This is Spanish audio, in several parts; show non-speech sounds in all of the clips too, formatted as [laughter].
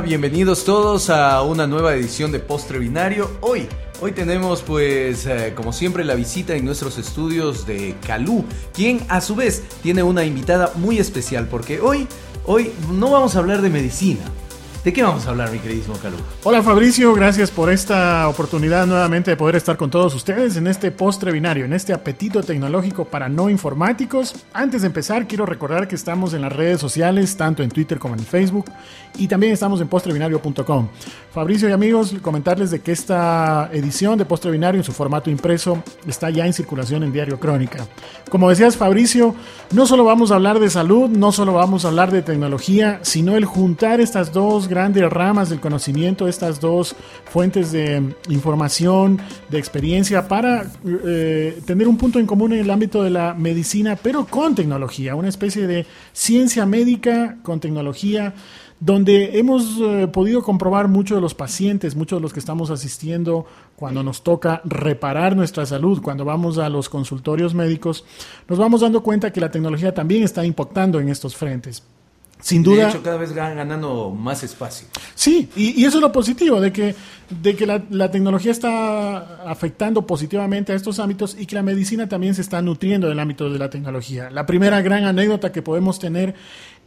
bienvenidos todos a una nueva edición de Postre Binario. Hoy, hoy tenemos pues eh, como siempre la visita en nuestros estudios de Calú, quien a su vez tiene una invitada muy especial porque hoy, hoy no vamos a hablar de medicina, ¿De qué vamos a hablar, mi queridísimo Calú? Hola Fabricio, gracias por esta oportunidad nuevamente de poder estar con todos ustedes en este postre binario, en este apetito tecnológico para no informáticos. Antes de empezar, quiero recordar que estamos en las redes sociales, tanto en Twitter como en Facebook, y también estamos en postrebinario.com. Fabricio y amigos, comentarles de que esta edición de Postre Binario en su formato impreso está ya en circulación en Diario Crónica. Como decías Fabricio, no solo vamos a hablar de salud, no solo vamos a hablar de tecnología, sino el juntar estas dos grandes ramas del conocimiento, estas dos fuentes de información, de experiencia, para eh, tener un punto en común en el ámbito de la medicina, pero con tecnología, una especie de ciencia médica con tecnología donde hemos eh, podido comprobar muchos de los pacientes, muchos de los que estamos asistiendo cuando nos toca reparar nuestra salud, cuando vamos a los consultorios médicos, nos vamos dando cuenta que la tecnología también está impactando en estos frentes. Sin duda. De hecho, cada vez ganando más espacio. Sí, y, eso es lo positivo, de que, de que la, la, tecnología está afectando positivamente a estos ámbitos y que la medicina también se está nutriendo del ámbito de la tecnología. La primera gran anécdota que podemos tener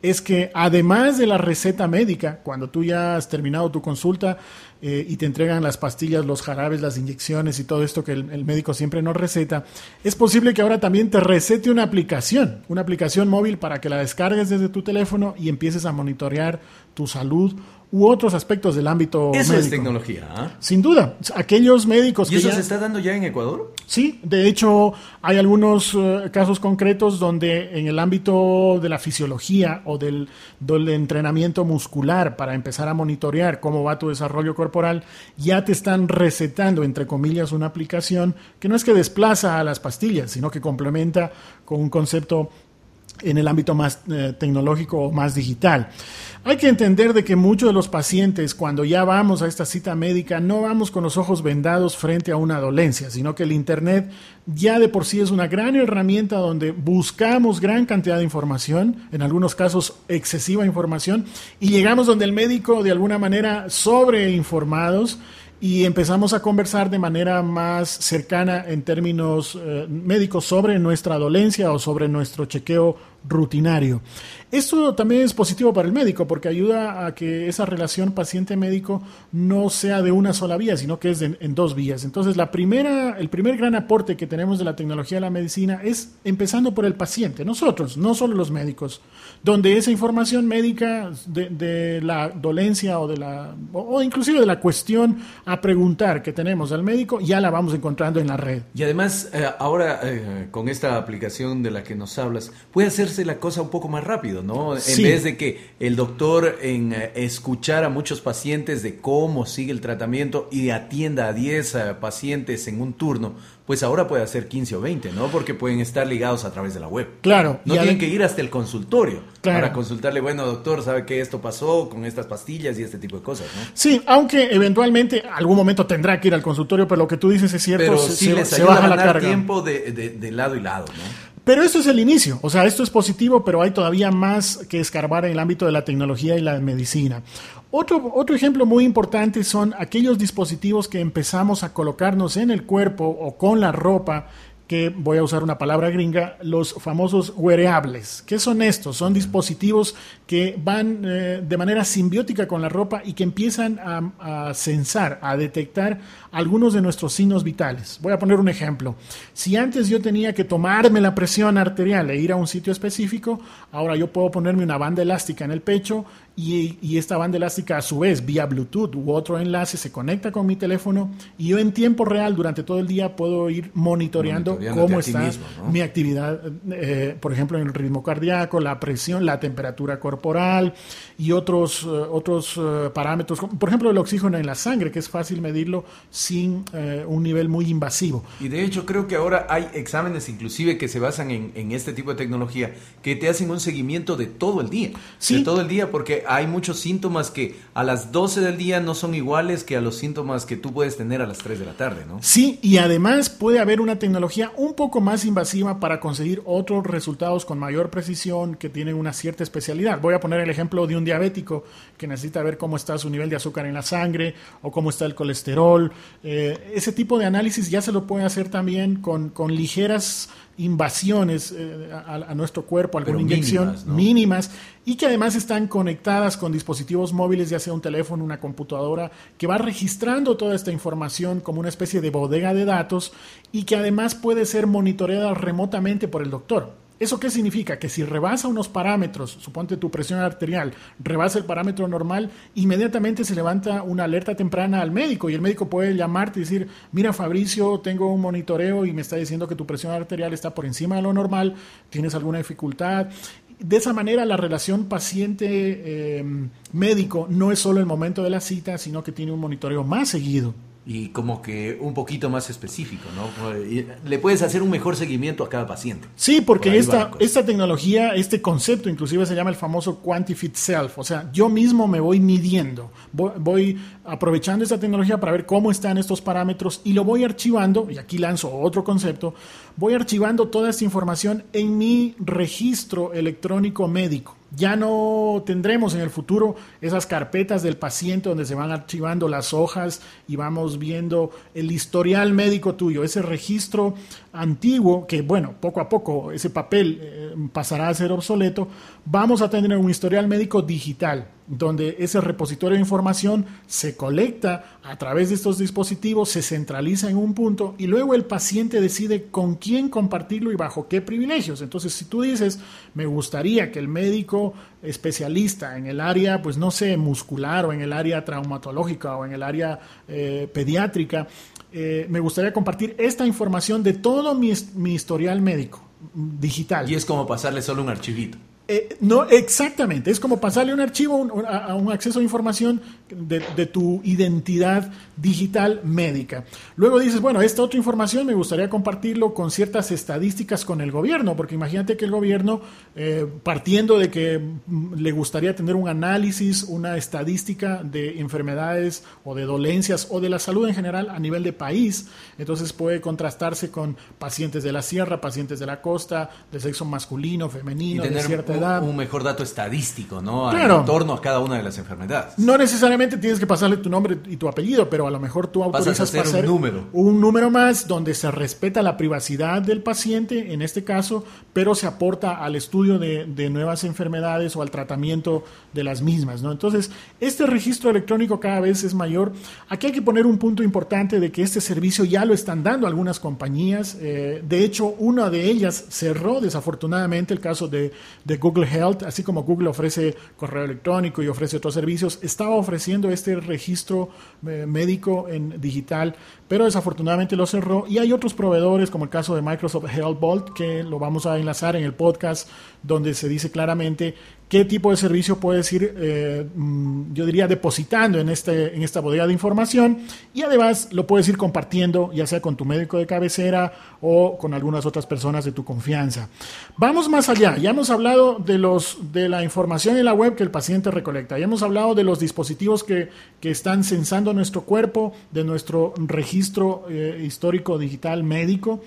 es que además de la receta médica, cuando tú ya has terminado tu consulta eh, y te entregan las pastillas, los jarabes, las inyecciones y todo esto que el, el, médico siempre nos receta, es posible que ahora también te recete una aplicación, una aplicación móvil para que la descargues desde tu teléfono y empieces a monitorear tu salud u otros aspectos del ámbito Eso médico. es tecnología. ¿eh? Sin duda. Aquellos médicos ¿Y eso se está dando ya en Ecuador? Sí, de hecho hay algunos uh, casos concretos donde en el ámbito de la fisiología o del, del, entrenamiento muscular para empezar a monitorear cómo va tu desarrollo corporal, ya te están recetando, entre comillas, una aplicación que no es que desplaza a las pastillas, sino que complementa con un concepto en el ámbito más eh, tecnológico o más digital. Hay que entender de que muchos de los pacientes cuando ya vamos a esta cita médica no vamos con los ojos vendados frente a una dolencia, sino que el Internet ya de por sí es una gran herramienta donde buscamos gran cantidad de información, en algunos casos excesiva información, y llegamos donde el médico de alguna manera sobreinformados y empezamos a conversar de manera más cercana en términos eh, médicos sobre nuestra dolencia o sobre nuestro chequeo rutinario. Esto también es positivo para el médico porque ayuda a que esa relación paciente-médico no sea de una sola vía, sino que es de, en dos vías. Entonces, la primera, el primer gran aporte que tenemos de la tecnología de la medicina es empezando por el paciente, nosotros, no solo los médicos, donde esa información médica de, la dolencia o de la o inclusive de la cuestión a preguntar que tenemos al médico ya la vamos encontrando en la red. Y además, eh, ahora eh, con esta aplicación de la que nos hablas, puede hacerse la cosa un poco más rápido, ¿no? En Sí. vez de que el doctor en eh, escuchar a muchos pacientes de cómo sigue el tratamiento y atienda a 10 eh, pacientes en un turno, pues ahora puede hacer 15 o 20, ¿no? Porque pueden estar ligados a través de la web. Claro. No tienen que ir hasta el consultorio Claro. para consultarle, bueno, doctor, ¿sabe que esto pasó con estas pastillas y este tipo de cosas, ¿no? Sí, aunque eventualmente algún momento tendrá que ir al consultorio, pero lo que tú dices es cierto, Pero se, sí les se ayuda a baja la ganar carga. tiempo de, de- de lado y lado, ¿no? Pero esto es el inicio, o sea, esto es positivo, pero hay todavía más que escarbar en el ámbito de la tecnología y la medicina. Otro, otro ejemplo muy importante son aquellos dispositivos que empezamos a colocarnos en el cuerpo o con la ropa que voy a usar una palabra gringa, los famosos wearables. ¿Qué son estos? Son dispositivos que van eh, de manera simbiótica con la ropa y que empiezan a, a censar, a detectar algunos de nuestros signos vitales. Voy a poner un ejemplo. Si antes yo tenía que tomarme la presión arterial e ir a un sitio específico, ahora yo puedo ponerme una banda elástica en el pecho y, y esta banda elástica a su vez vía Bluetooth u otro enlace se conecta con mi teléfono y yo en tiempo real durante todo el día puedo ir monitoreando cómo está mismo, ¿no? mi actividad, eh, por ejemplo, en el ritmo cardíaco, la presión, la temperatura corporal y otros, eh, otros eh, parámetros, por ejemplo, el oxígeno en la sangre, que es fácil medirlo sin un nivel muy invasivo. Y de hecho creo que ahora hay exámenes inclusive que se basan en, en este tipo de tecnología que te hacen un seguimiento de todo el día. Sí. De todo el día porque hay muchos síntomas que a las 12 del día no son iguales que a los síntomas que tú puedes tener a las 3 de la tarde, ¿no? Sí, y además puede haber una tecnología un poco más invasiva para conseguir otros resultados con mayor precisión que tienen una cierta especialidad. Voy a poner el ejemplo de un diabético que necesita ver cómo está su nivel de azúcar en la sangre o cómo está el colesterol. Eh, ese tipo de análisis ya se lo puede hacer también con, con ligeras invasiones eh, a, nuestro cuerpo, alguna inyección mínimas, y que además están conectadas con dispositivos móviles, ya sea un teléfono, una computadora, que va registrando toda esta información como una especie de bodega de datos y que además puede ser monitoreada remotamente por el doctor. ¿Eso qué significa? Que si rebasa unos parámetros, suponte tu presión arterial, rebasa el parámetro normal, inmediatamente se levanta una alerta temprana al médico y el médico puede llamarte y decir, mira Fabricio, tengo un monitoreo y me está diciendo que tu presión arterial está por encima de lo normal, tienes alguna dificultad. De esa manera la relación paciente-médico eh, no es solo el momento de la cita, sino que tiene un monitoreo más seguido y como que un poquito más específico, ¿no? Le puedes hacer un mejor seguimiento a cada paciente. Sí, porque esta, esta tecnología, este concepto inclusive se llama el famoso Quantifit Self, o sea, yo mismo me voy midiendo, voy, aprovechando esta tecnología para ver cómo están estos parámetros y lo voy archivando, y aquí lanzo otro concepto, voy archivando toda esta información en mi registro electrónico médico. Ya no tendremos en el futuro esas carpetas del paciente donde se van archivando las hojas y vamos viendo el historial médico tuyo, ese registro antiguo que, bueno, poco a poco ese papel eh, pasará a ser obsoleto. Vamos a tener un historial médico digital donde ese repositorio de información se colecta a través de estos dispositivos, se centraliza en un punto y luego el paciente decide con quién compartirlo y bajo qué privilegios. Entonces, si tú dices, me gustaría que el médico especialista en el área, pues no sé, muscular o en el área traumatológica o en el área eh, pediátrica, eh, me gustaría compartir esta información de todo mi, mi historial médico digital. Y es como pasarle solo un archivito. Eh, no, exactamente. Es como pasarle un archivo a, un acceso a información de, tu identidad digital médica. Luego dices, bueno, esta otra información me gustaría compartirlo con ciertas estadísticas con el gobierno, porque imagínate que el gobierno, eh, partiendo de que mm, le gustaría tener un análisis, una estadística de enfermedades o de dolencias o de la salud en general a nivel de país, entonces puede contrastarse con pacientes de la sierra, pacientes de la costa, de sexo masculino, femenino, de cierta un mejor dato estadístico, ¿no? En torno a cada una de las enfermedades. No necesariamente tienes que pasarle tu nombre y tu apellido, pero a lo mejor tú autorizas pasar un número. Un número más donde se respeta la privacidad del paciente, en este caso, pero se aporta al estudio de, de nuevas enfermedades o al tratamiento de las mismas, ¿no? Entonces, este registro electrónico cada vez es mayor. Aquí hay que poner un punto importante de que este servicio ya lo están dando algunas compañías. Eh, de hecho, una de ellas cerró desafortunadamente el caso de, de Google Health, así como Google ofrece correo electrónico y ofrece otros servicios, estaba ofreciendo este registro eh, médico en digital, pero desafortunadamente lo cerró. Y hay otros proveedores, como el caso de Microsoft Health Vault, que lo vamos a enlazar en el podcast, donde se dice claramente qué tipo de servicio puedes ir, eh, mm, yo diría, depositando en, este, en esta bodega de información y además lo puedes ir compartiendo, ya sea con tu médico de cabecera o con algunas otras personas de tu confianza. Vamos más allá, ya hemos hablado de, los, de la información en la web que el paciente recolecta, ya hemos hablado de los dispositivos que, que están censando nuestro cuerpo, de nuestro registro eh, histórico digital médico.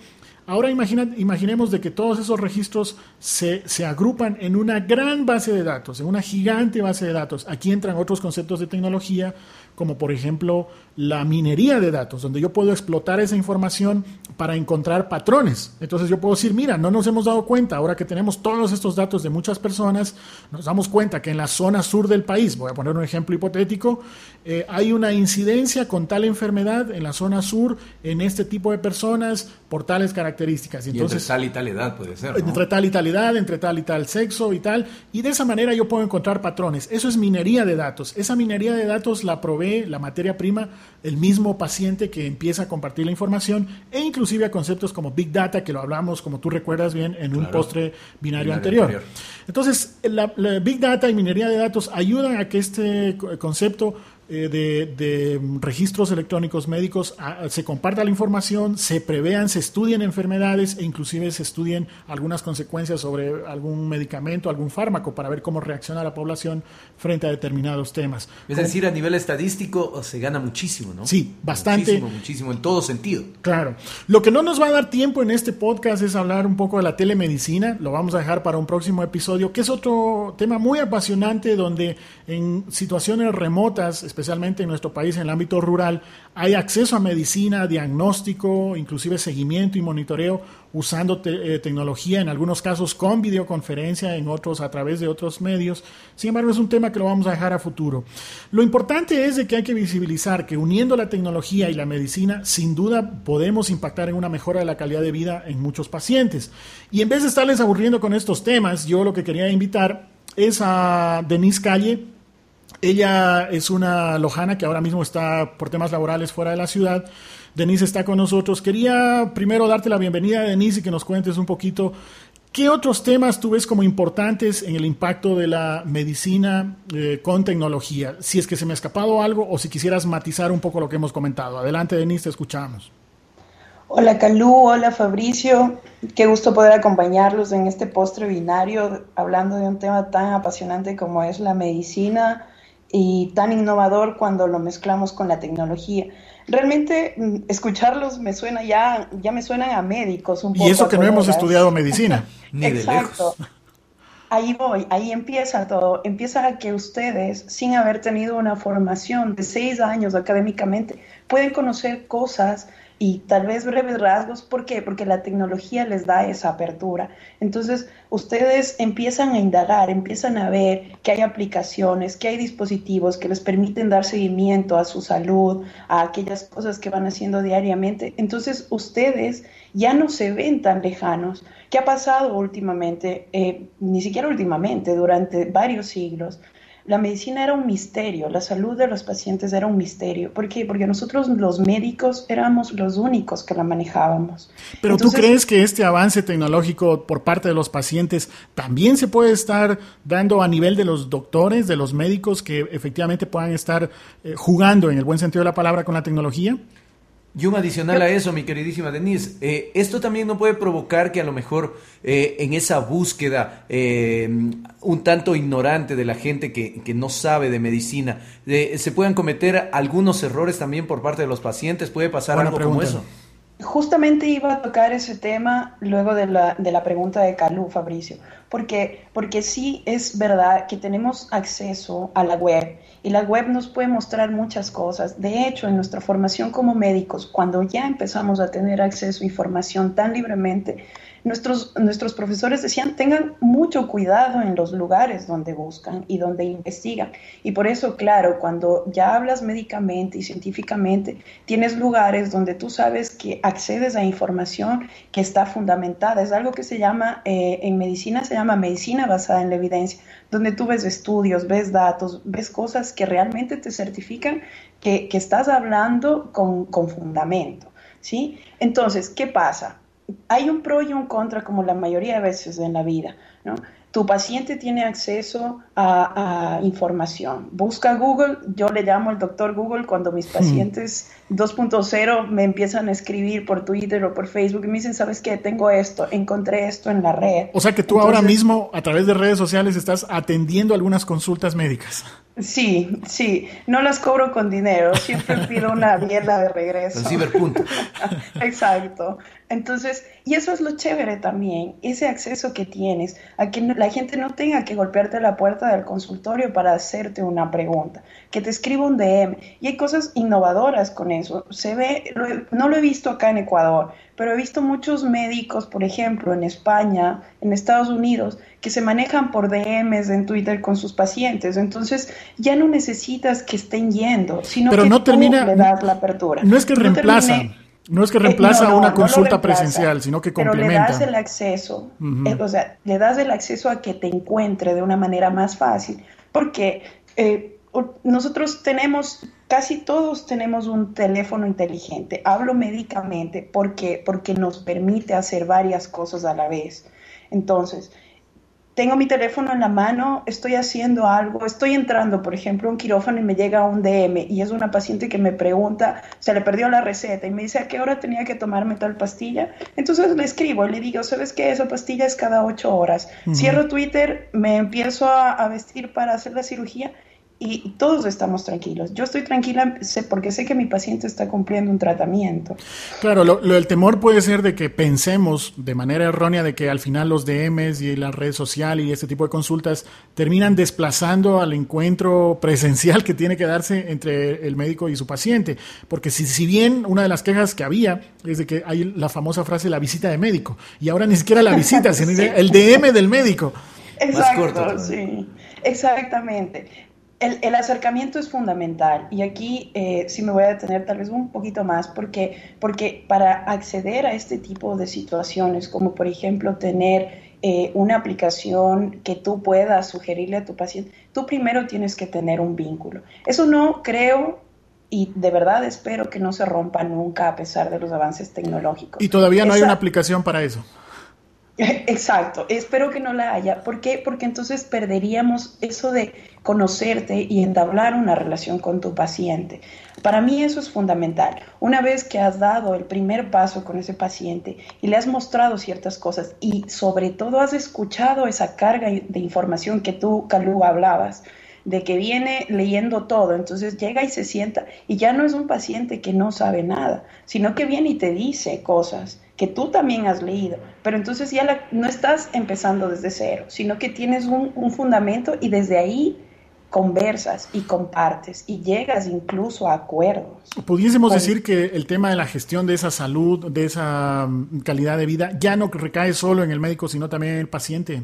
Ahora imaginemos de que todos esos registros se, se, agrupan en una gran base de datos, en una gigante base de datos. Aquí entran otros conceptos de tecnología como por ejemplo la minería de datos, donde yo puedo explotar esa información para encontrar patrones. Entonces yo puedo decir, mira, no nos hemos dado cuenta, ahora que tenemos todos estos datos de muchas personas, nos damos cuenta que en la zona sur del país, voy a poner un ejemplo hipotético, eh, hay una incidencia con tal enfermedad en la zona sur, en este tipo de personas, por tales características. Entonces, y entre tal y tal edad puede ser. Entre tal y tal edad, entre tal y tal sexo y tal. Y de esa manera yo puedo encontrar patrones. Eso es minería de datos. Esa minería de datos la provee la materia prima el mismo paciente que empieza a compartir la información e inclusive a conceptos como Big Data, que lo hablamos, como tú recuerdas bien, en un postre binario, anterior. Entonces, la, Big Data y minería de datos ayudan a que este concepto eh, de, registros electrónicos médicos se comparta la información, se prevean, se estudien enfermedades e inclusive se estudien algunas consecuencias sobre algún medicamento, algún fármaco para ver cómo reacciona la población frente a determinados temas. Es decir, a nivel estadístico se gana muchísimo, ¿no? Sí, bastante. Muchísimo, muchísimo, en todo sentido. Claro. Lo que no nos va a dar tiempo en este podcast es hablar un poco de la telemedicina, lo vamos a dejar para un próximo episodio, que es otro tema muy apasionante donde en situaciones remotas, especialmente en nuestro país, en el ámbito rural, hay acceso a medicina, diagnóstico, inclusive seguimiento y monitoreo usando eh, tecnología, en algunos casos con videoconferencia, en otros a través de otros medios. Sin embargo, es un tema que lo vamos a dejar a futuro. Lo importante es de que hay que visibilizar que uniendo la tecnología y la medicina, sin duda podemos impactar en una mejora de la calidad de vida en muchos pacientes. Y en vez de estarles aburriendo con estos temas, yo lo que quería invitar es a Denise Calle, ella es una lojana que ahora mismo está por temas laborales fuera de la ciudad. Denise está con nosotros. Quería primero darte la bienvenida, Denise, y que nos cuentes un poquito qué otros temas tú ves como importantes en el impacto de la medicina eh, con tecnología. Si es que se me ha escapado algo o si quisieras matizar un poco lo que hemos comentado. Adelante, Denise, te escuchamos. Hola Calú, hola Fabricio, qué gusto poder acompañarlos en este postre binario hablando de un tema tan apasionante como es la medicina y tan innovador cuando lo mezclamos con la tecnología. Realmente mm, escucharlos me suena ya, ya me suenan a médicos un poco. Y eso que no hemos estudiado [laughs] medicina. Ni Exacto. Ahí voy, ahí empieza todo. Empieza a que ustedes, sin haber tenido una formación de seis años académicamente, pueden conocer cosas y tal vez breves rasgos. ¿Por qué? Porque la tecnología les da esa apertura. Entonces, ustedes empiezan a indagar, empiezan a ver que hay aplicaciones, que hay dispositivos que les permiten dar seguimiento a su salud, a aquellas cosas que van haciendo diariamente. Entonces, ustedes ya no se ven tan lejanos. ¿Qué ha pasado últimamente? Eh, ni siquiera últimamente, durante varios siglos la medicina era un misterio, la salud de los pacientes era un misterio. ¿Por qué? Porque nosotros los médicos éramos los únicos que la manejábamos. Pero tú crees que este avance tecnológico por parte de los pacientes también se puede estar dando a nivel de los doctores, de los médicos que efectivamente puedan estar eh, jugando en el buen sentido de la palabra con la tecnología? Y un adicional a eso, mi queridísima Denise, eh, esto también no puede provocar que a lo mejor eh, en esa búsqueda eh, un tanto ignorante de la gente que, que no sabe de medicina, se puedan cometer algunos errores también por parte de los pacientes, puede pasar algo como eso. Justamente iba a tocar ese tema luego de la, de la pregunta de Calú, Fabricio, porque, porque sí es verdad que tenemos acceso a la web y la web nos puede mostrar muchas cosas. De hecho, en nuestra formación como médicos, cuando ya empezamos a tener acceso a información tan libremente, Nuestros, nuestros profesores decían, tengan mucho cuidado en los lugares donde buscan y donde investigan. Y por eso, claro, cuando ya hablas médicamente y científicamente, tienes lugares donde tú sabes que accedes a información que está fundamentada. Es algo que se llama, eh, en medicina se llama medicina basada en la evidencia, donde tú ves estudios, ves datos, ves cosas que realmente te certifican que, que estás hablando con, con fundamento. ¿Sí? Entonces, ¿qué pasa? Hay un pro y un contra como la mayoría de veces en la vida, ¿no? Tu paciente tiene acceso a, información. Busca Google, yo le llamo el doctor Google cuando mis hmm. pacientes 2.0 me empiezan a escribir por Twitter o por Facebook y me dicen, ¿sabes qué? Tengo esto, encontré esto en la red. O sea que tú ahora mismo a través de redes sociales estás atendiendo algunas consultas médicas. Sí, sí, no las cobro con dinero, siempre [laughs] pido una mierda de regreso. El ciberpunto. [laughs] Exacto. Entonces, y eso es lo chévere también, ese acceso que tienes a que la gente no tenga que golpearte la puerta del consultorio para hacerte una pregunta, que te escriba un DM. Y hay cosas innovadoras con eso. Se ve, no lo he visto acá en Ecuador, pero he visto muchos médicos, por ejemplo, en España, en Estados Unidos, que se manejan por DMs en Twitter con sus pacientes. Entonces, ya no necesitas que estén yendo, sino que no tú le das la apertura. No es que reemplazan. No es que eh, reemplaza una consulta presencial, sino que complementa. Pero le das el acceso, eh, o sea, le das el acceso a que te encuentre de una manera más fácil, porque eh, nosotros tenemos, casi todos tenemos un teléfono inteligente. Hablo médicamente porque, porque nos permite hacer varias cosas a la vez. Entonces, tengo mi teléfono en la mano, estoy haciendo algo, estoy entrando, por ejemplo, a un quirófano y me llega un DM y es una paciente que me pregunta, se le perdió la receta y me dice a qué hora tenía que tomarme tal pastilla. Entonces le escribo y le digo, ¿sabes qué? Esa pastilla es cada ocho horas. Cierro Twitter, me empiezo a vestir para hacer la cirugía y todos estamos tranquilos. Yo estoy tranquila porque sé que mi paciente está cumpliendo un tratamiento. Claro, lo, el temor puede ser de que pensemos de manera errónea de que al final los DMs y la red social y este tipo de consultas terminan desplazando al encuentro presencial que tiene que darse entre el médico y su paciente. Porque si, si bien una de las quejas que había es de que hay la famosa frase la visita de médico y ahora ni siquiera la visita, sino [laughs] el DM del médico. Exacto, sí, exactamente el, acercamiento es fundamental y aquí eh, sí me voy a detener tal vez un poquito más porque, porque para acceder a este tipo de situaciones, como por ejemplo tener eh, una aplicación que tú puedas sugerirle a tu paciente, tú primero tienes que tener un vínculo. Eso no creo y de verdad espero que no se rompa nunca a pesar de los avances tecnológicos. Y todavía no hay una aplicación para eso. [laughs] Exacto, espero que no la haya. ¿Por qué? Porque entonces perderíamos eso de conocerte y entablar una relación con tu paciente. Para mí eso es fundamental. Una vez que has dado el primer paso con ese paciente y le has mostrado ciertas cosas y sobre todo has escuchado esa carga de información que tú, Calú, hablabas, de que viene leyendo todo, entonces llega y se sienta y ya no es un paciente que no sabe nada, sino que viene y te dice cosas que tú también has leído, pero entonces ya no estás empezando desde cero, sino que tienes un, fundamento y desde ahí conversas y compartes y llegas incluso a acuerdos. Pudiésemos decir que el tema de la gestión de esa salud, de esa mm, calidad de vida, ya no recae solo en el médico, sino también en el paciente.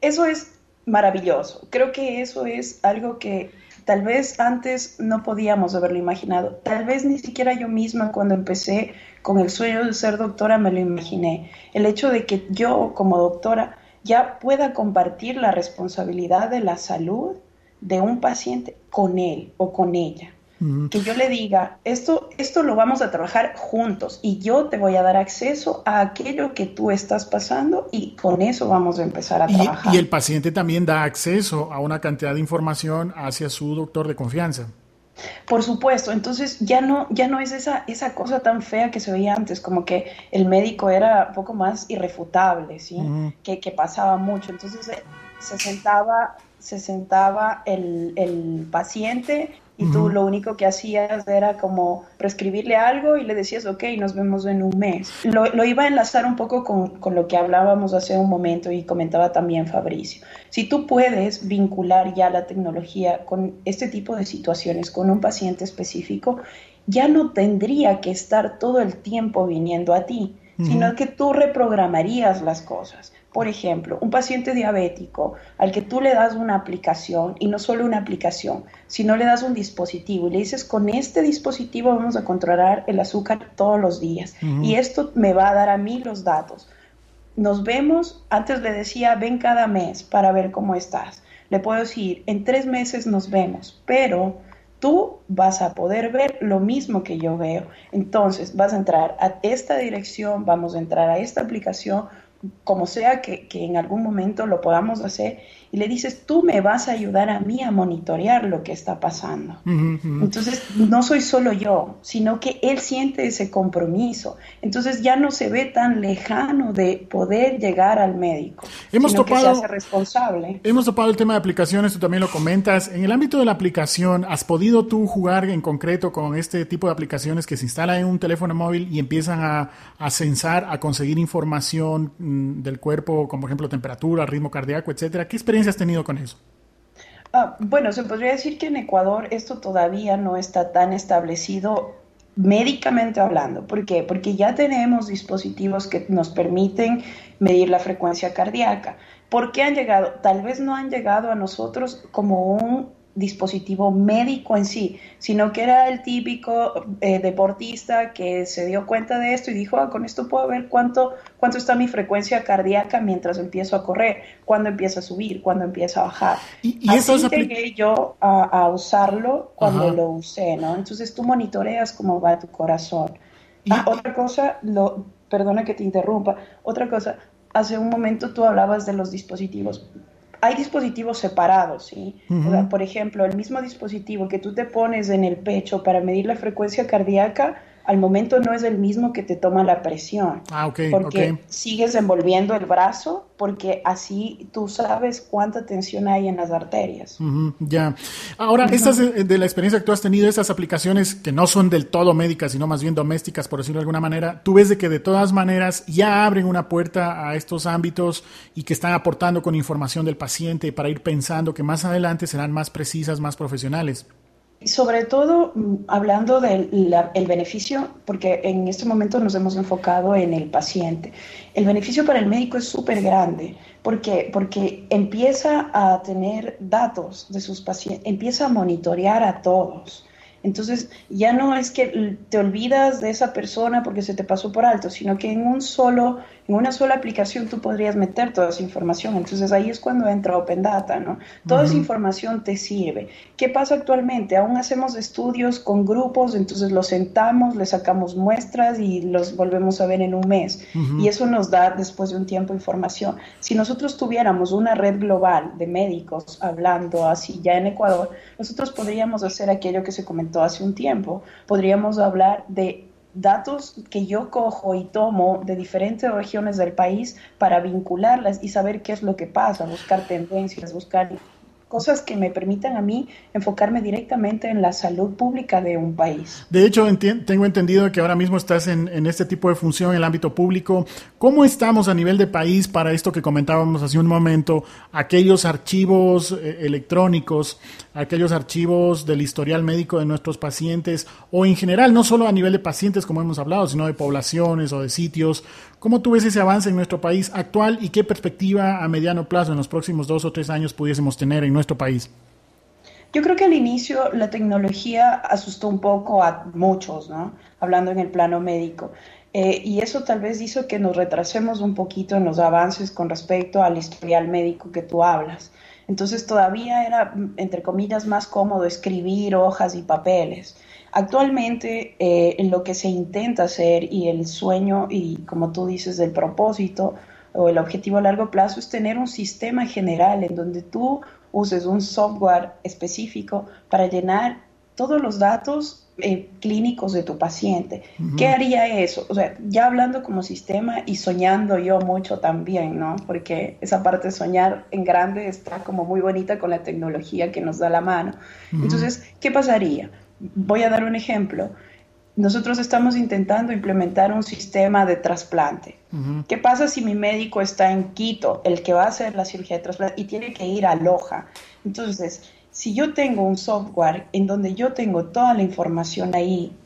Eso es maravilloso. Creo que eso es algo que tal vez antes no podíamos haberlo imaginado. Tal vez ni siquiera yo misma cuando empecé con el sueño de ser doctora me lo imaginé. El hecho de que yo como doctora ya pueda compartir la responsabilidad de la salud de un paciente con él o con ella. Que yo le diga, esto, esto lo vamos a trabajar juntos y yo te voy a dar acceso a aquello que tú estás pasando y con eso vamos a empezar a trabajar. y el paciente también da acceso a una cantidad de información hacia su doctor de confianza. Por supuesto, entonces ya no, ya no es esa, esa cosa tan fea que se veía antes, como que el médico era un poco más irrefutable, ¿sí? que, que, pasaba mucho. Entonces eh, se sentaba, se sentaba el, el paciente y tú lo único que hacías era como prescribirle algo y le decías, ok, nos vemos en un mes. Lo, lo iba a enlazar un poco con, con, lo que hablábamos hace un momento y comentaba también Fabricio. Si tú puedes vincular ya la tecnología con este tipo de situaciones, con un paciente específico, ya no tendría que estar todo el tiempo viniendo a ti, sino que tú reprogramarías las cosas. Por ejemplo, un paciente diabético al que tú le das una aplicación, y no solo una aplicación, sino le das un dispositivo y le dices, con este dispositivo vamos a controlar el azúcar todos los días y esto me va a dar a mí los datos. Nos vemos, antes le decía, ven cada mes para ver cómo estás. Le puedo decir, en tres meses nos vemos, pero tú vas a poder ver lo mismo que yo veo. Entonces vas a entrar a esta dirección, vamos a entrar a esta aplicación, como sea que, en algún momento lo podamos hacer, y le dices, tú me vas a ayudar a mí a monitorear lo que está pasando. Entonces, no soy solo yo, sino que él siente ese compromiso. Entonces, ya no se ve tan lejano de poder llegar al médico, hemos sino topado, que se hace responsable. Hemos topado el tema de aplicaciones, tú también lo comentas. En el ámbito de la aplicación, ¿has podido tú jugar en concreto con este tipo de aplicaciones que se instalan en un teléfono móvil y empiezan a, a censar, a conseguir información del cuerpo, como por ejemplo temperatura, ritmo cardíaco, etcétera? ¿Qué experiencia has tenido con eso? Ah, bueno, se podría decir que en Ecuador esto todavía no está tan establecido médicamente hablando. ¿Por qué? Porque ya tenemos dispositivos que nos permiten medir la frecuencia cardíaca. ¿Por qué han llegado? Tal vez no han llegado a nosotros como un dispositivo médico en sí, sino que era el típico eh, deportista que se dio cuenta de esto y dijo, ah, con esto puedo ver cuánto, cuánto está mi frecuencia cardíaca mientras empiezo a correr, cuándo empieza a subir, cuándo empieza a bajar. Y, Así eso llegué yo a, usarlo cuando lo usé, ¿no? Entonces tú monitoreas cómo va tu corazón. Ah, otra cosa, lo, perdona que te interrumpa, otra cosa, hace un momento tú hablabas de los dispositivos. Hay dispositivos separados, ¿sí? por ejemplo, el mismo dispositivo que tú te pones en el pecho para medir la frecuencia cardíaca, al momento no es el mismo que te toma la presión. Ah, ok. Porque sigues envolviendo el brazo porque así tú sabes cuánta tensión hay en las arterias. ya. Ahora, estas de, la experiencia que tú has tenido, estas aplicaciones que no son del todo médicas, sino más bien domésticas, por decirlo de alguna manera, tú ves de que de todas maneras ya abren una puerta a estos ámbitos y que están aportando con información del paciente para ir pensando que más adelante serán más precisas, más profesionales. Sobre todo mm, hablando del beneficio, porque en este momento nos hemos enfocado en el paciente. El beneficio para el médico es súper grande, porque, porque empieza a tener datos de sus pacientes, empieza a monitorear a todos. Entonces, ya no es que te olvidas de esa persona porque se te pasó por alto, sino que en un solo, en una sola aplicación tú podrías meter toda esa información. Entonces, ahí es cuando entra Open Data, ¿no? Toda esa información te sirve. ¿Qué pasa actualmente? Aún hacemos estudios con grupos, entonces los sentamos, les sacamos muestras y los volvemos a ver en un mes. Y eso nos da después de un tiempo información. Si nosotros tuviéramos una red global de médicos hablando así ya en Ecuador, nosotros podríamos hacer aquello que se comentó hace un tiempo, podríamos hablar de datos que yo cojo y tomo de diferentes regiones del país para vincularlas y saber qué es lo que pasa, buscar tendencias, buscar cosas que me permitan a mí enfocarme directamente en la salud pública de un país. De hecho, tengo entendido que ahora mismo estás en, este tipo de función en el ámbito público. ¿Cómo estamos a nivel de país para esto que comentábamos hace un momento? Aquellos archivos eh, electrónicos, aquellos archivos del historial médico de nuestros pacientes o en general, no solo a nivel de pacientes como hemos hablado, sino de poblaciones o de sitios. ¿Cómo tú ves ese avance en nuestro país actual y qué perspectiva a mediano plazo en los próximos dos o tres años pudiésemos tener en nuestro país? Yo creo que al inicio la tecnología asustó un poco a muchos, ¿no? Hablando en el plano médico. Eh, y eso tal vez hizo que nos retrasemos un poquito en los avances con respecto al historial médico que tú hablas. Entonces todavía era, entre comillas, más cómodo escribir hojas y papeles. Actualmente eh, lo que se intenta hacer y el sueño y como tú dices del propósito o el objetivo a largo plazo es tener un sistema general en donde tú uses un software específico para llenar todos los datos eh, clínicos de tu paciente. ¿Qué haría eso? O sea, ya hablando como sistema y soñando yo mucho también, ¿no? Porque esa parte de soñar en grande está como muy bonita con la tecnología que nos da la mano. Entonces, ¿qué pasaría? Voy a dar un ejemplo. Nosotros estamos intentando implementar un sistema de trasplante. ¿Qué pasa si mi médico está en Quito, el que va a hacer la cirugía de trasplante, y tiene que ir a Loja? Entonces, si yo tengo un software en donde yo tengo toda la información ahí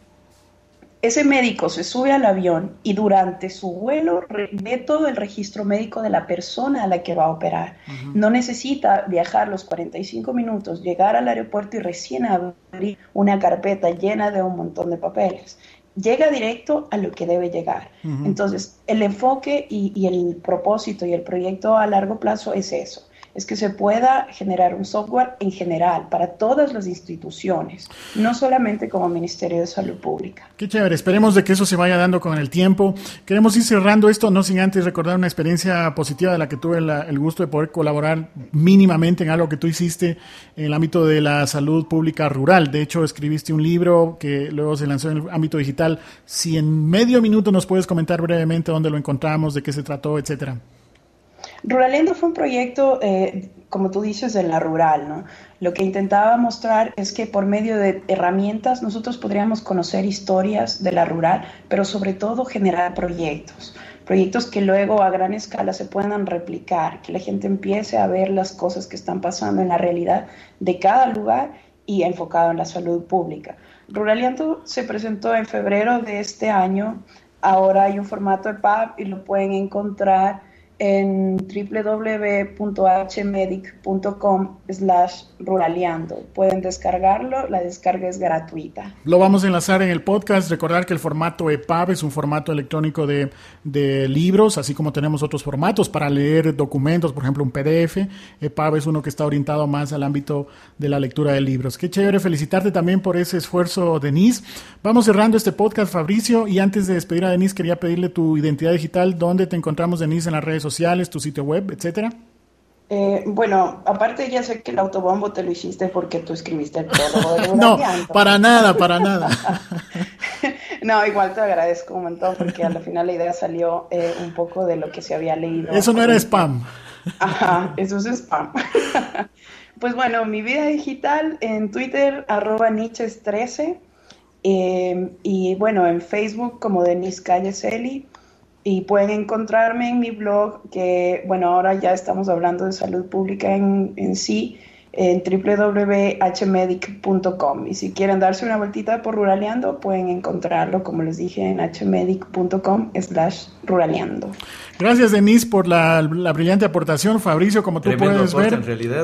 ese médico se sube al avión y durante su vuelo ve todo el registro médico de la persona a la que va a operar. No necesita viajar los 45 minutos, llegar al aeropuerto y recién abrir una carpeta llena de un montón de papeles. Llega directo a lo que debe llegar. Entonces, el enfoque y el propósito y el proyecto a largo plazo es eso es que se pueda generar un software en general para todas las instituciones, no solamente como Ministerio de Salud Pública. Qué chévere, esperemos de que eso se vaya dando con el tiempo. Queremos ir cerrando esto, no sin antes recordar una experiencia positiva de la que tuve el gusto de poder colaborar mínimamente en algo que tú hiciste en el ámbito de la salud pública rural. De hecho, escribiste un libro que luego se lanzó en el ámbito digital. Si en medio minuto nos puedes comentar brevemente dónde lo encontramos, de qué se trató, etcétera. Ruralendo fue un proyecto, eh, como tú dices, de la rural, ¿no? Lo que intentaba mostrar es que por medio de herramientas nosotros podríamos conocer historias de la rural, pero sobre todo generar proyectos, proyectos que luego a gran escala se puedan replicar, que la gente empiece a ver las cosas que están pasando en la realidad de cada lugar y enfocado en la salud pública. Ruraliendo se presentó en febrero de este año, ahora hay un formato de PAB y lo pueden encontrar en www.hmedic.com slash ruraleando. Pueden descargarlo, la descarga es gratuita. Lo vamos a enlazar en el podcast. Recordar que el formato EPUB es un formato electrónico de, de libros, así como tenemos otros formatos para leer documentos, por ejemplo un PDF. EPUB es uno que está orientado más al ámbito de la lectura de libros. Qué chévere felicitarte también por ese esfuerzo, Denise. Vamos cerrando este podcast, Fabricio, y antes de despedir a Denise, quería pedirle tu identidad digital. ¿Dónde te encontramos, Denise, en las redes sociales? Sociales, tu sitio web, etcétera. Eh, bueno, aparte ya sé que el autobombo te lo hiciste porque tú escribiste el prólogo [laughs] No, para nada, para nada. [laughs] no, igual te agradezco un montón porque al final la idea salió eh, un poco de lo que se había leído. Eso no era spam. Ajá, eso es spam. [laughs] pues bueno, mi vida digital en Twitter, arroba Niches13. Eh, y bueno, en Facebook como Denise Calleseli y pueden encontrarme en mi blog, que bueno, ahora ya estamos hablando de salud pública en, en sí, en www.hmedic.com. Y si quieren darse una vueltita por Ruraleando, pueden encontrarlo, como les dije, en hmedic.com slash ruraleando. Gracias, Denise, por la, brillante aportación. Fabricio, como tú puedes ver,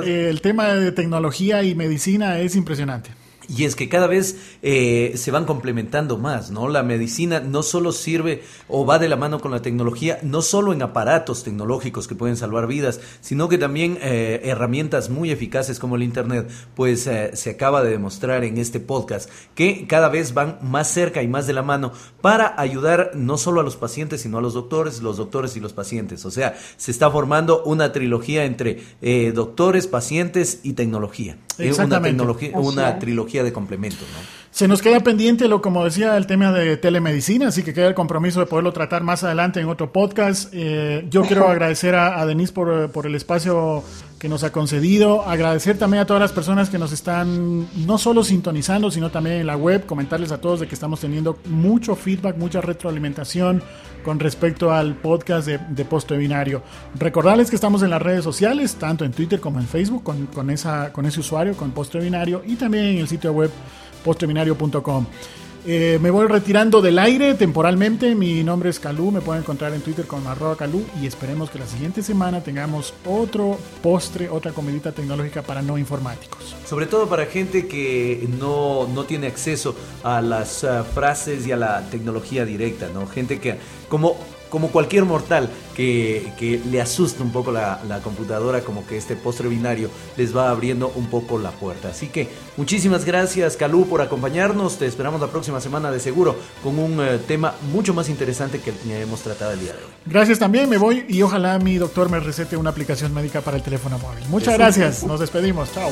el tema de tecnología y medicina es impresionante. Y es que cada vez eh, se van complementando más, ¿no? La medicina no solo sirve o va de la mano con la tecnología, no solo en aparatos tecnológicos que pueden salvar vidas, sino que también eh, herramientas muy eficaces como el Internet, pues eh, se acaba de demostrar en este podcast que cada vez van más cerca y más de la mano para ayudar no solo a los pacientes, sino a los doctores, los doctores y los pacientes. O sea, se está formando una trilogía entre doctores, pacientes y tecnología. Una, tecnología, una trilogía de complemento, ¿no? Se nos queda pendiente, lo como decía, el tema de telemedicina, así que queda el compromiso de poderlo tratar más adelante en otro podcast. Eh, yo quiero [laughs] agradecer a, Denise por, por, el espacio que nos ha concedido, agradecer también a todas las personas que nos están no solo sintonizando, sino también en la web, comentarles a todos de que estamos teniendo mucho feedback, mucha retroalimentación con respecto al podcast de, de Binario. Recordarles que estamos en las redes sociales, tanto en Twitter como en Facebook, con, esa, con ese usuario, con Post Binario, y también en el sitio web postseminario.com. Eh, me voy retirando del aire temporalmente. Mi nombre es Calú. Me pueden encontrar en Twitter con arroba Calú. Y esperemos que la siguiente semana tengamos otro postre, otra comidita tecnológica para no informáticos. Sobre todo para gente que no, no tiene acceso a las uh, frases y a la tecnología directa, ¿no? Gente que, como como cualquier mortal que, le asusta un poco la, computadora, como que este postre binario les va abriendo un poco la puerta. Así que muchísimas gracias, Calú, por acompañarnos. Te esperamos la próxima semana de seguro con un eh, tema mucho más interesante que el que hemos tratado el día de hoy. Gracias también, me voy y ojalá mi doctor me recete una aplicación médica para el teléfono móvil. Muchas gracias, nos despedimos, chao.